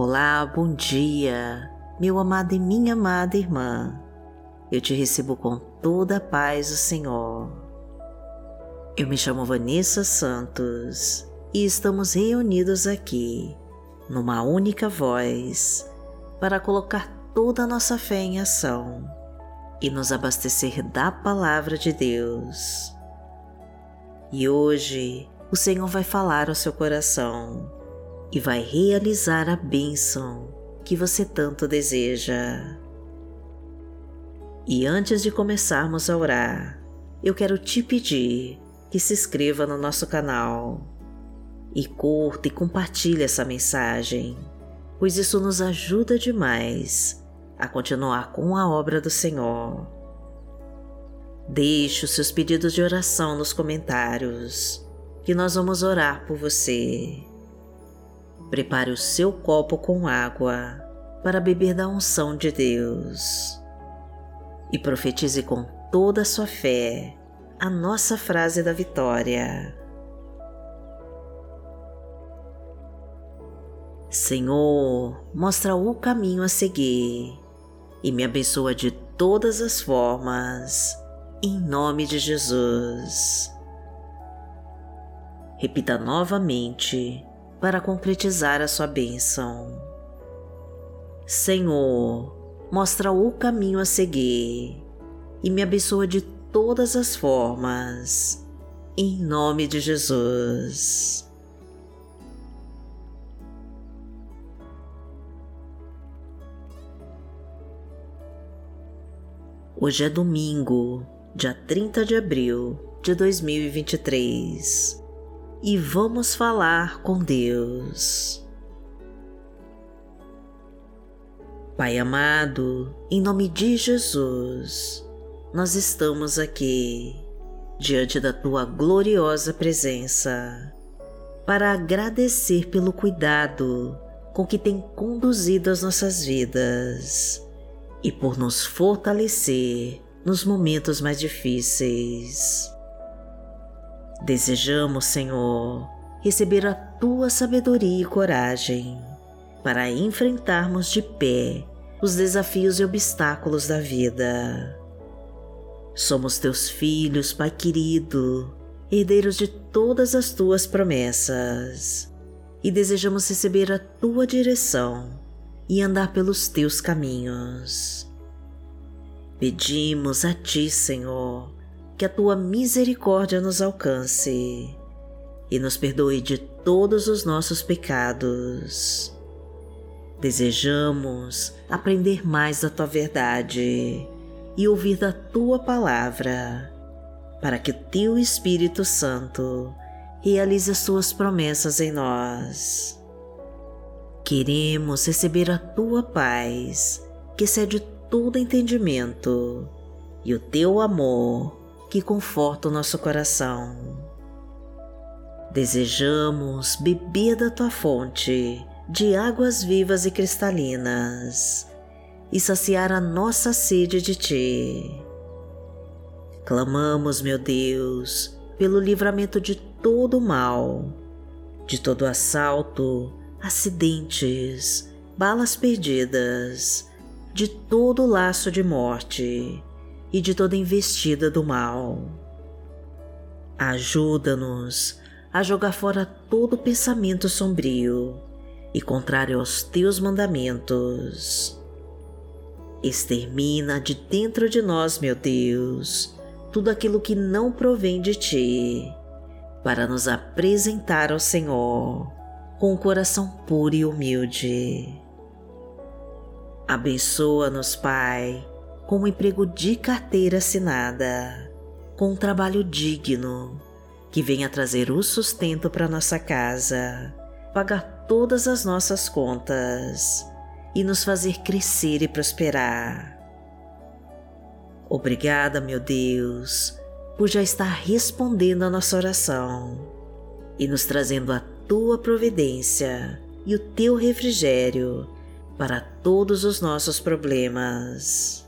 Olá, bom dia, meu amado e minha amada irmã. Eu te recebo com toda a paz do Senhor. Eu me chamo Vanessa Santos e estamos reunidos aqui, numa única voz, para colocar toda a nossa fé em ação e nos abastecer da Palavra de Deus. E hoje o Senhor vai falar ao seu coração e vai realizar a bênção que você tanto deseja. E antes de começarmos a orar, eu quero te pedir que se inscreva no nosso canal e curta e compartilhe essa mensagem, pois isso nos ajuda demais a continuar com a obra do Senhor. Deixe os seus pedidos de oração nos comentários, que nós vamos orar por você. Prepare o seu copo com água para beber da unção de Deus e profetize com toda a sua fé a nossa frase da vitória. Senhor, mostra o caminho a seguir e me abençoa de todas as formas, em nome de Jesus. Repita novamente para concretizar a sua bênção. Senhor, mostra o caminho a seguir e me abençoa de todas as formas, em nome de Jesus. Hoje é domingo, dia 30 de abril de 2023 e vamos falar com Deus. Pai amado, em nome de Jesus, nós estamos aqui diante da tua gloriosa presença para agradecer pelo cuidado com que tem conduzido as nossas vidas e por nos fortalecer nos momentos mais difíceis. Desejamos, Senhor, receber a tua sabedoria e coragem para enfrentarmos de pé os desafios e obstáculos da vida. Somos teus filhos, Pai querido, herdeiros de todas as tuas promessas, e desejamos receber a tua direção e andar pelos teus caminhos. Pedimos a Ti, Senhor, que a Tua misericórdia nos alcance e nos perdoe de todos os nossos pecados. Desejamos aprender mais da Tua verdade e ouvir da Tua palavra, para que o Teu Espírito Santo realize as Suas promessas em nós Queremos receber a tua paz, que excede todo entendimento, e o teu amor, que conforta o nosso coração. Desejamos beber da tua fonte de águas vivas e cristalinas e saciar a nossa sede de ti. Clamamos, meu Deus, pelo livramento de todo mal, de todo assalto acidentes, balas perdidas, de todo laço de morte e de toda investida do mal. Ajuda-nos a jogar fora todo pensamento sombrio e contrário aos teus mandamentos. Extermina de dentro de nós, meu Deus, tudo aquilo que não provém de ti, para nos apresentar ao Senhor com o coração puro e humilde. Abençoa-nos, Pai, com um emprego de carteira assinada, com um trabalho digno, que venha trazer o sustento para nossa casa, pagar todas as nossas contas e nos fazer crescer e prosperar. Obrigada, meu Deus, por já estar respondendo a nossa oração e nos trazendo a tua providência e o teu refrigério para todos os nossos problemas.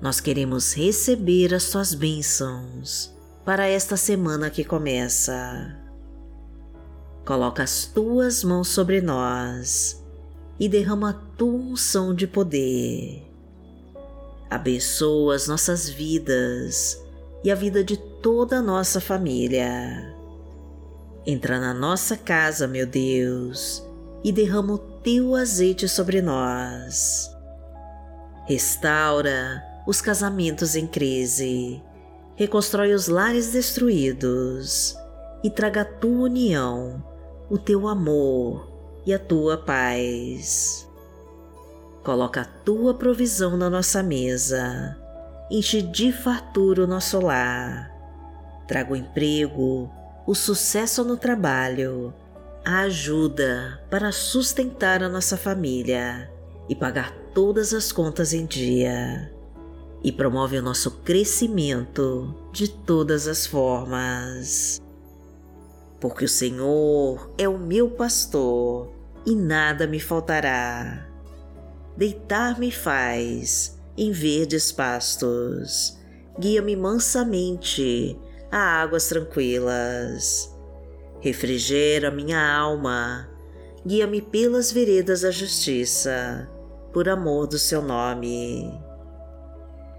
nós queremos receber as tuas bênçãos para esta semana que começa. Coloca as tuas mãos sobre nós e derrama a tua unção de poder. Abençoa as nossas vidas e a vida de toda a nossa família. Entra na nossa casa, meu Deus, e derrama o teu azeite sobre nós. Restaura os casamentos em crise, reconstrói os lares destruídos e traga a tua união, o teu amor e a tua paz. Coloca a tua provisão na nossa mesa, enche de fartura o nosso lar, traga o emprego, o sucesso no trabalho a ajuda para sustentar a nossa família e pagar todas as contas em dia, e promove o nosso crescimento de todas as formas. Porque o Senhor é o meu pastor e nada me faltará. Deitar-me faz em verdes pastos, guia-me mansamente a águas tranquilas refrigera minha alma, guia-me pelas veredas da justiça, por amor do seu nome.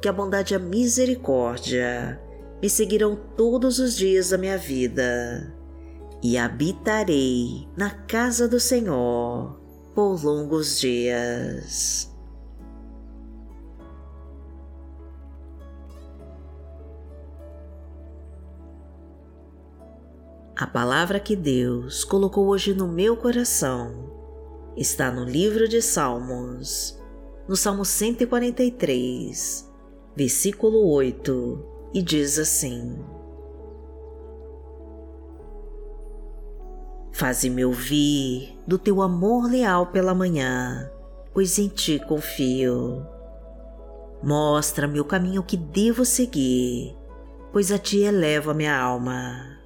que a bondade e a misericórdia me seguirão todos os dias da minha vida, e habitarei na casa do Senhor por longos dias. A palavra que Deus colocou hoje no meu coração está no livro de Salmos, no Salmo 143, versículo 8, e diz assim: Faze-me ouvir do teu amor leal pela manhã, pois em ti confio. Mostra-me o caminho que devo seguir, pois a ti elevo a minha alma.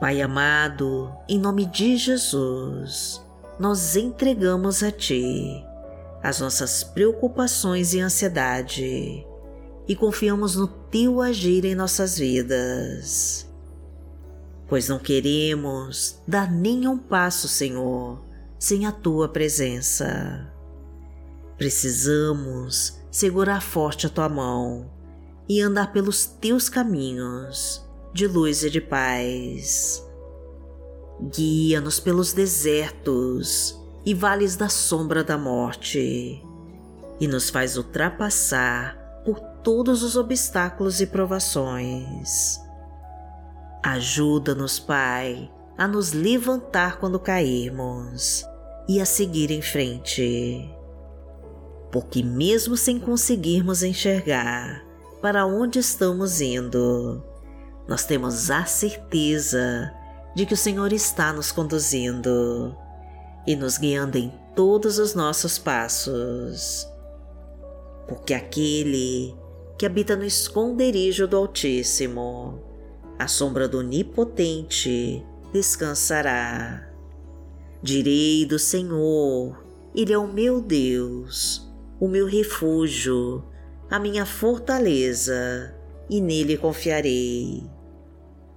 Pai amado, em nome de Jesus, nós entregamos a Ti as nossas preocupações e ansiedade e confiamos no Teu agir em nossas vidas. Pois não queremos dar nenhum passo, Senhor, sem a Tua presença. Precisamos segurar forte a Tua mão e andar pelos Teus caminhos de luz e de paz. Guia-nos pelos desertos e vales da sombra da morte e nos faz ultrapassar por todos os obstáculos e provações. Ajuda-nos, Pai, a nos levantar quando cairmos e a seguir em frente. Porque, mesmo sem conseguirmos enxergar para onde estamos indo, nós temos a certeza de que o Senhor está nos conduzindo e nos guiando em todos os nossos passos. Porque aquele que habita no esconderijo do Altíssimo, a sombra do Onipotente descansará. Direi do Senhor, Ele é o meu Deus, o meu refúgio, a minha fortaleza, e nele confiarei.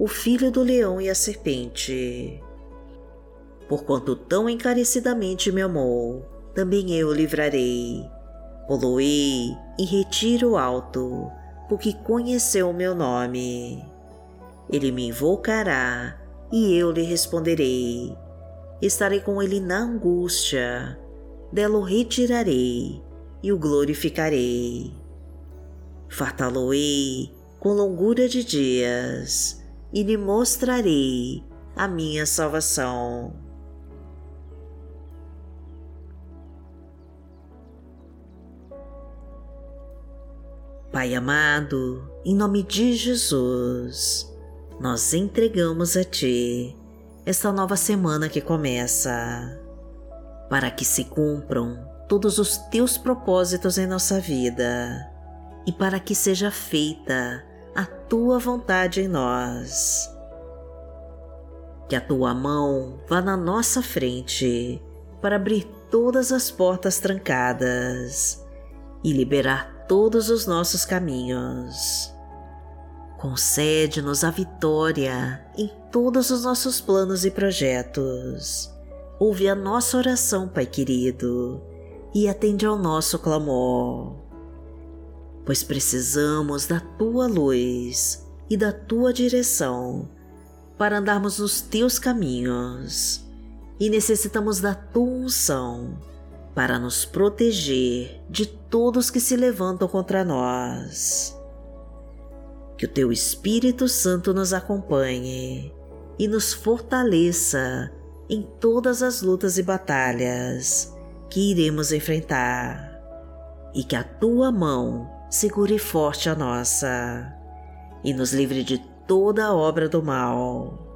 o filho do leão e a serpente. Porquanto tão encarecidamente me amou, também eu o livrarei. Poloei em retiro alto, porque conheceu o meu nome. Ele me invocará e eu lhe responderei. Estarei com ele na angústia, dela o retirarei e o glorificarei. Fartá-lo-ei com longura de dias e lhe mostrarei a minha salvação. Pai amado, em nome de Jesus, nós entregamos a Ti esta nova semana que começa, para que se cumpram todos os Teus propósitos em nossa vida e para que seja feita Tua vontade em nós. Que a Tua mão vá na nossa frente para abrir todas as portas trancadas e liberar todos os nossos caminhos Concede-nos a vitória em todos os nossos planos e projetos. Ouve a nossa oração, Pai querido, e atende ao nosso clamor. Pois precisamos da tua luz e da tua direção para andarmos nos teus caminhos. E necessitamos da tua unção para nos proteger de todos que se levantam contra nós. Que o Teu Espírito Santo nos acompanhe e nos fortaleça em todas as lutas e batalhas que iremos enfrentar, e que a Tua mão segure forte a nossa e nos livre de toda obra do mal.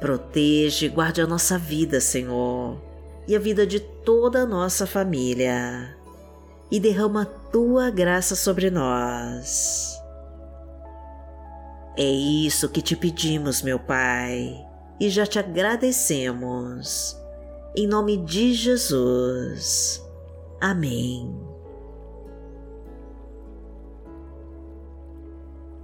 Protege e guarde a nossa vida, Senhor, e a vida de toda a nossa família, e derrama tua graça sobre nós. É isso que te pedimos, meu Pai, e já te agradecemos. Em nome de Jesus. Amém.